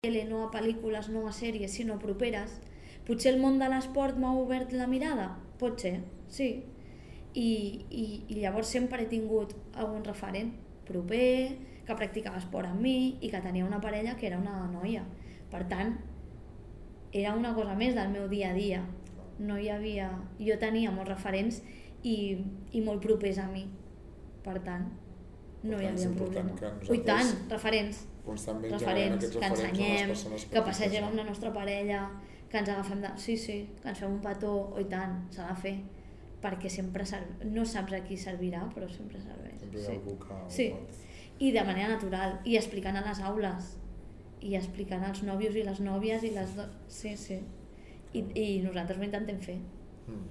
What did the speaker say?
tele, no a pel·lícules, no a sèries, sinó properes. Potser el món de l'esport m'ha obert la mirada? Pot ser, sí. I, i, I llavors sempre he tingut algun referent proper, que practicava esport amb mi i que tenia una parella que era una noia. Per tant, era una cosa més del meu dia a dia. No hi havia... Jo tenia molts referents i, i molt propers a mi. Per tant, no Per hi tant, és havia problema. Ui, tant, referents. Constantment referents, aquests que referents a les ensenyem, que passegem amb la nostra parella, que ens agafem de... Sí, sí, que ens fem un petó, oi tant, s'ha de fer, perquè sempre serv... no saps a qui servirà, però sempre serveix. Sempre hi ha sí. algú que Sí, pot. i de manera natural, i explicant a les aules, i explicant als nòvios i les nòvies i les... Do... Sí, sí. I, I nosaltres ho intentem fer.